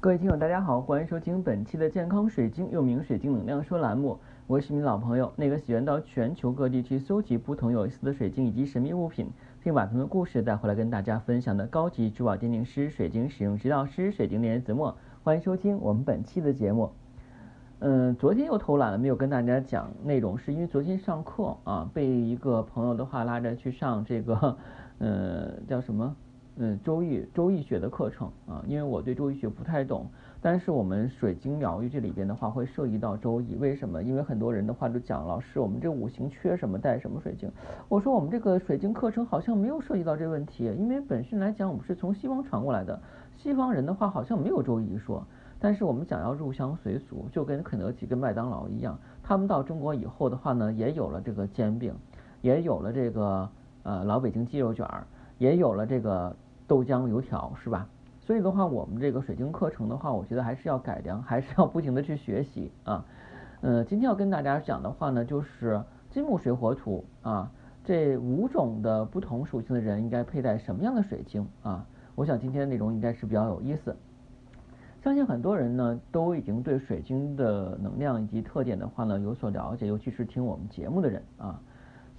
各位听友，大家好，欢迎收听本期的健康水晶，又名水晶能量说栏目。我是你老朋友，那个喜欢到全球各地去搜集不同有意思的水晶以及神秘物品，并把他们的故事带回来跟大家分享的高级珠宝鉴定师、水晶使用指导师、水晶炼子墨。欢迎收听我们本期的节目。嗯，昨天又偷懒了，没有跟大家讲内容，是因为昨天上课啊，被一个朋友的话拉着去上这个，呃，叫什么？嗯，周易周易学的课程啊，因为我对周易学不太懂，但是我们水晶疗愈这里边的话会涉及到周易，为什么？因为很多人的话都讲，老师我们这五行缺什么带什么水晶，我说我们这个水晶课程好像没有涉及到这问题，因为本身来讲我们是从西方传过来的，西方人的话好像没有周易说，但是我们想要入乡随俗，就跟肯德基跟麦当劳一样，他们到中国以后的话呢，也有了这个煎饼，也有了这个呃老北京鸡肉卷儿，也有了这个。豆浆油条是吧？所以的话，我们这个水晶课程的话，我觉得还是要改良，还是要不停的去学习啊。呃，今天要跟大家讲的话呢，就是金木水火土啊这五种的不同属性的人应该佩戴什么样的水晶啊？我想今天的内容应该是比较有意思。相信很多人呢都已经对水晶的能量以及特点的话呢有所了解，尤其是听我们节目的人啊。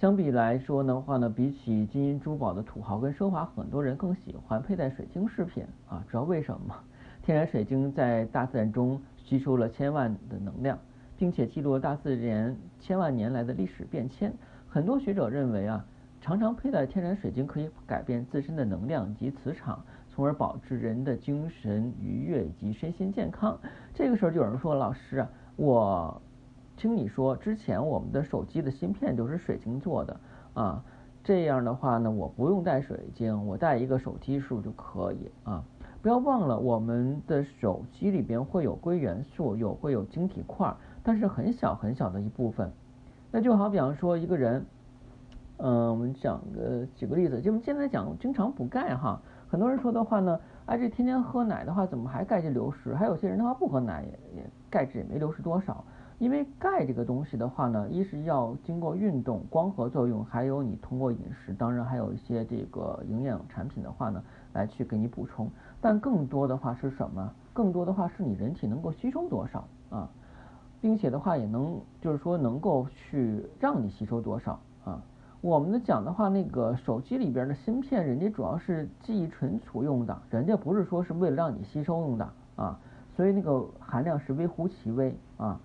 相比来说的话呢，比起金银珠宝的土豪跟奢华，很多人更喜欢佩戴水晶饰品啊。知道为什么吗？天然水晶在大自然中吸收了千万的能量，并且记录了大自然千万年来的历史变迁。很多学者认为啊，常常佩戴天然水晶可以改变自身的能量及磁场，从而保持人的精神愉悦以及身心健康。这个时候就有人说，老师啊，我。听你说，之前我们的手机的芯片都是水晶做的啊，这样的话呢，我不用带水晶，我带一个手机是不是就可以啊？不要忘了，我们的手机里边会有硅元素，有会有晶体块，但是很小很小的一部分。那就好比方说一个人，嗯，我们讲个举个例子，就我们现在讲经常补钙哈，很多人说的话呢，哎，这天天喝奶的话，怎么还钙质流失？还有些人的话不喝奶也也钙质也没流失多少。因为钙这个东西的话呢，一是要经过运动、光合作用，还有你通过饮食，当然还有一些这个营养产品的话呢，来去给你补充。但更多的话是什么？更多的话是你人体能够吸收多少啊，并且的话也能就是说能够去让你吸收多少啊。我们的讲的话，那个手机里边的芯片，人家主要是记忆存储用的，人家不是说是为了让你吸收用的啊，所以那个含量是微乎其微啊。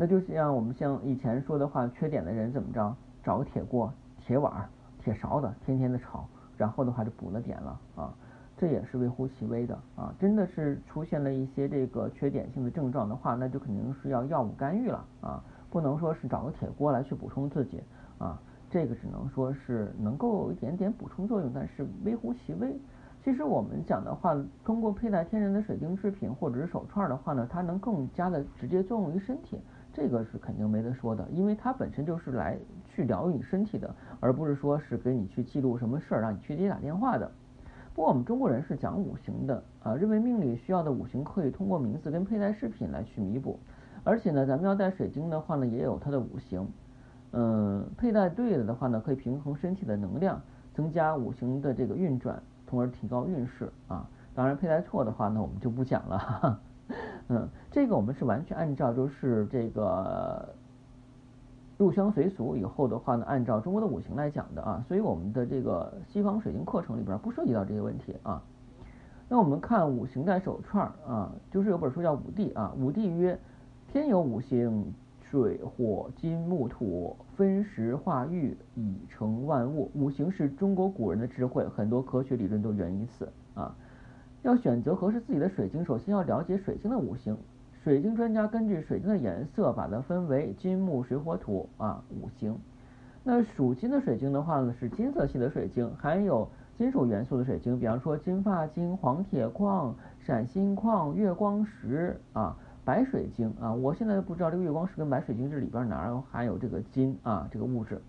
那就是像我们像以前说的话，缺点的人怎么着？找个铁锅、铁碗、铁勺子，天天的炒，然后的话就补了点了啊，这也是微乎其微的啊。真的是出现了一些这个缺点性的症状的话，那就肯定是要药物干预了啊，不能说是找个铁锅来去补充自己啊，这个只能说是能够有一点点补充作用，但是微乎其微。其实我们讲的话，通过佩戴天然的水晶制品或者是手串的话呢，它能更加的直接作用于身体。这个是肯定没得说的，因为它本身就是来去疗愈你身体的，而不是说是给你去记录什么事儿，让你去接打电话的。不过我们中国人是讲五行的啊，认为命里需要的五行可以通过名字跟佩戴饰品来去弥补。而且呢，咱们要戴水晶的话呢，也有它的五行，嗯，佩戴对了的话呢，可以平衡身体的能量，增加五行的这个运转，从而提高运势啊。当然，佩戴错的话呢，我们就不讲了。嗯，这个我们是完全按照就是这个入乡随俗以后的话呢，按照中国的五行来讲的啊，所以我们的这个西方水晶课程里边不涉及到这些问题啊。那我们看五行带手串啊，就是有本书叫《五帝》啊，《五帝》曰：天有五行，水火金木土，分时化育，以成万物。五行是中国古人的智慧，很多科学理论都源于此啊。要选择合适自己的水晶，首先要了解水晶的五行。水晶专家根据水晶的颜色，把它分为金木水火土啊五行。那属金的水晶的话呢，是金色系的水晶，含有金属元素的水晶，比方说金发晶、黄铁矿、闪星矿、月光石啊、白水晶啊。我现在不知道这个月光石跟白水晶这里边哪儿含有这个金啊这个物质。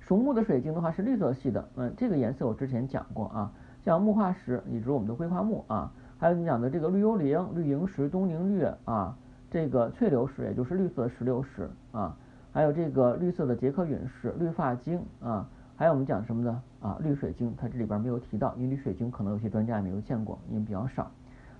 属木的水晶的话是绿色系的，嗯，这个颜色我之前讲过啊。像木化石，也就是我们的硅化木啊，还有你讲的这个绿幽灵、绿萤石、东宁绿啊，这个翠流石，也就是绿色石榴石啊，还有这个绿色的捷克陨石、绿发晶啊，还有我们讲什么呢？啊，绿水晶，它这里边没有提到，因为绿水晶可能有些专家也没有见过，因为比较少。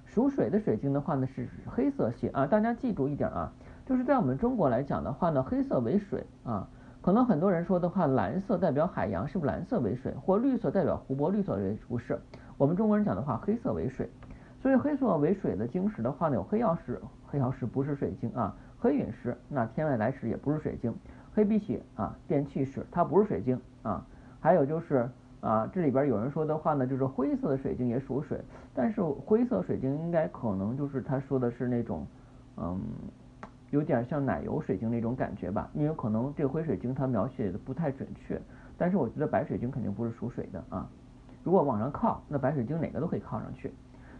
属水的水晶的话呢是黑色系啊，大家记住一点啊，就是在我们中国来讲的话呢，黑色为水啊。可能很多人说的话，蓝色代表海洋，是不是蓝色为水？或绿色代表湖泊，绿色为不是？我们中国人讲的话，黑色为水。所以黑色为水的晶石的话呢，有黑曜石，黑曜石不是水晶啊。黑陨石，那天外来石也不是水晶。黑碧玺啊，电气石，它不是水晶啊。还有就是啊，这里边有人说的话呢，就是灰色的水晶也属水，但是灰色水晶应该可能就是他说的是那种，嗯。有点像奶油水晶那种感觉吧，因为可能这个灰水晶它描写的不太准确，但是我觉得白水晶肯定不是属水的啊。如果往上靠，那白水晶哪个都可以靠上去。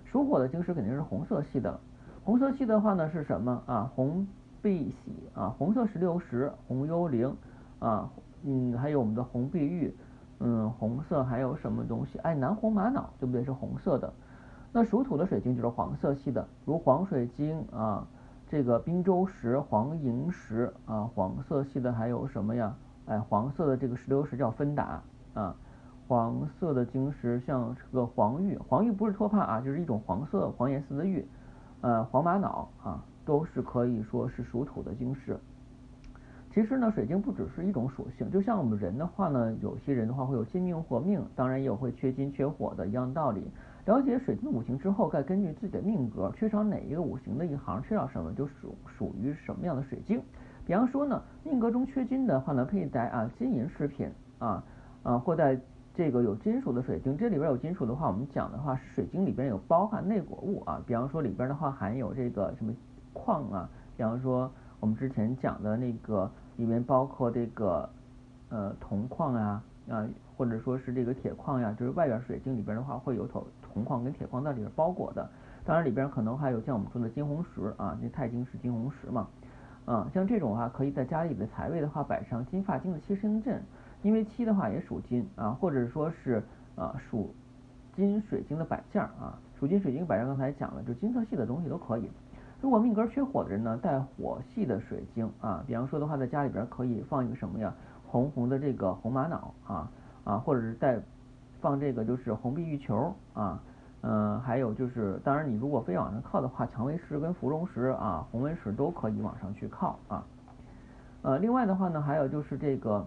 属火的晶石肯定是红色系的，红色系的话呢是什么啊？红碧玺啊，红色石榴石，红幽灵啊，嗯，还有我们的红碧玉，嗯，红色还有什么东西？哎，南红玛瑙对不对？是红色的。那属土的水晶就是黄色系的，如黄水晶啊。这个滨州石、黄银石啊，黄色系的还有什么呀？哎，黄色的这个石榴石叫芬达啊，黄色的晶石像这个黄玉，黄玉不是托帕啊，就是一种黄色黄颜色的玉，呃，黄玛瑙啊，都是可以说是属土的晶石。其实呢，水晶不只是一种属性，就像我们人的话呢，有些人的话会有金命或命，当然也有会缺金缺火的一样道理。了解水晶五行之后，再根据自己的命格，缺少哪一个五行的一行，缺少什么就属属于什么样的水晶。比方说呢，命格中缺金的话呢，佩戴啊金银饰品啊啊，或在这个有金属的水晶。这里边有金属的话，我们讲的话是水晶里边有包含内果物啊。比方说里边的话含有这个什么矿啊，比方说我们之前讲的那个里面包括这个呃铜矿啊啊，或者说是这个铁矿呀，就是外边水晶里边的话会有头。铜矿跟铁矿在里边包裹的，当然里边可能还有像我们说的金红石啊，那钛晶是金红石嘛，啊，像这种的话，可以在家里的财位的话摆上金发晶的七星阵，因为七的话也属金啊，或者说是啊属金水晶的摆件啊，属金水晶摆件刚才讲了，就金色系的东西都可以。如果命格缺火的人呢，带火系的水晶啊，比方说的话，在家里边可以放一个什么呀，红红的这个红玛瑙啊啊，或者是带。放这个就是红碧玉球啊，嗯，还有就是，当然你如果非往上靠的话，蔷薇石跟芙蓉石啊、红纹石都可以往上去靠啊。呃，另外的话呢，还有就是这个，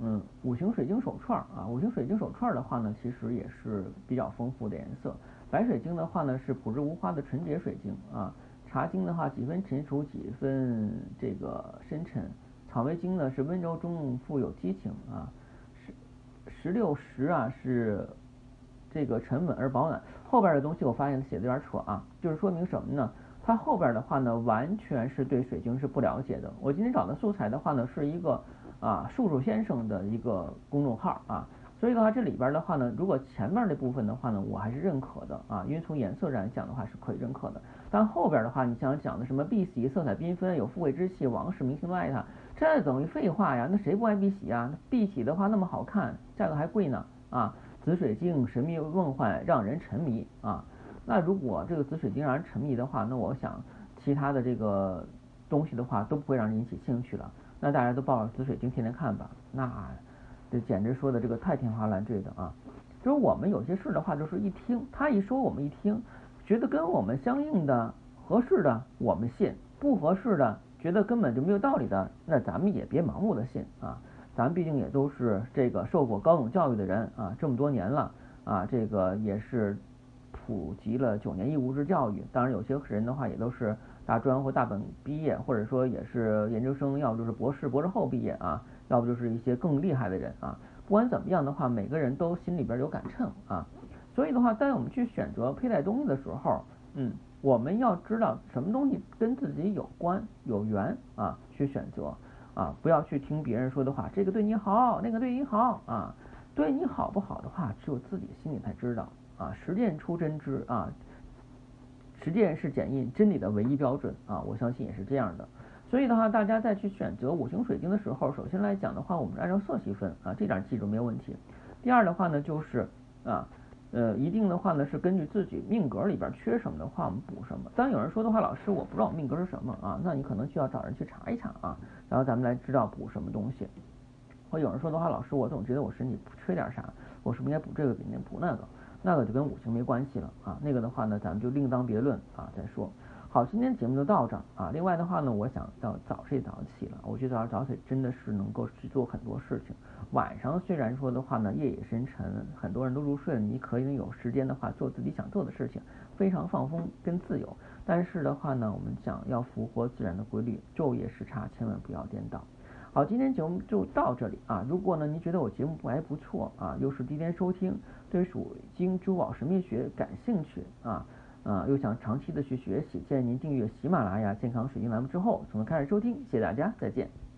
嗯，五行水晶手串啊，五行水晶手串的话呢，其实也是比较丰富的颜色。白水晶的话呢，是朴质无华的纯洁水晶啊。茶晶的话，几分成熟，几分这个深沉。草莓晶呢，是温柔中富有激情啊。石榴石啊是这个沉稳而保暖，后边的东西我发现写的有点扯啊，就是说明什么呢？它后边的话呢，完全是对水晶是不了解的。我今天找的素材的话呢，是一个啊树树先生的一个公众号啊，所以的话这里边的话呢，如果前面那部分的话呢，我还是认可的啊，因为从颜色上来讲的话是可以认可的。但后边的话，你像讲的什么碧玺色彩缤纷，有富贵之气，王室明星都爱它。这等于废话呀！那谁不爱碧玺啊？碧玺的话那么好看，价格还贵呢啊！紫水晶神秘梦幻，让人沉迷啊！那如果这个紫水晶让人沉迷的话，那我想其他的这个东西的话都不会让人引起兴趣了。那大家都抱着紫水晶天天看吧，那这简直说的这个太天花乱坠的啊！就是我们有些事的话，就是一听他一说，我们一听觉得跟我们相应的合适的，我们信；不合适的。觉得根本就没有道理的，那咱们也别盲目的信啊！咱毕竟也都是这个受过高等教育的人啊，这么多年了啊，这个也是普及了九年义务制教育。当然，有些人的话也都是大专或大本毕业，或者说也是研究生，要不就是博士、博士后毕业啊，要不就是一些更厉害的人啊。不管怎么样的话，每个人都心里边有杆秤啊。所以的话，在我们去选择佩戴东西的时候，嗯。我们要知道什么东西跟自己有关有缘啊，去选择啊，不要去听别人说的话，这个对你好，那个对你好啊，对你好不好的话，只有自己心里才知道啊。实践出真知啊，实践是检验真理的唯一标准啊，我相信也是这样的。所以的话，大家在去选择五行水晶的时候，首先来讲的话，我们按照色系分啊，这点记住没有问题。第二的话呢，就是啊。呃，一定的话呢，是根据自己命格里边缺什么的话，我们补什么。当有人说的话，老师我不知道我命格是什么啊，那你可能需要找人去查一查啊，然后咱们来知道补什么东西。或有人说的话，老师我总觉得我身体缺点啥，我是不是应该补这个，应该补那个？那个就跟五行没关系了啊。那个的话呢，咱们就另当别论啊再说。好，今天节目就到这儿啊。另外的话呢，我想要早睡早起了。我觉得早早起真的是能够去做很多事情。晚上虽然说的话呢，夜也深沉，很多人都入睡了，你可以有时间的话做自己想做的事情，非常放风跟自由。但是的话呢，我们讲要符合自然的规律，昼夜时差千万不要颠倒。好，今天节目就到这里啊。如果呢您觉得我节目还不错啊，又是第一天收听，对水晶珠宝神秘学感兴趣啊。啊，又想长期的去学习，建议您订阅喜马拉雅健康水晶栏目之后，从头开始收听。谢谢大家，再见。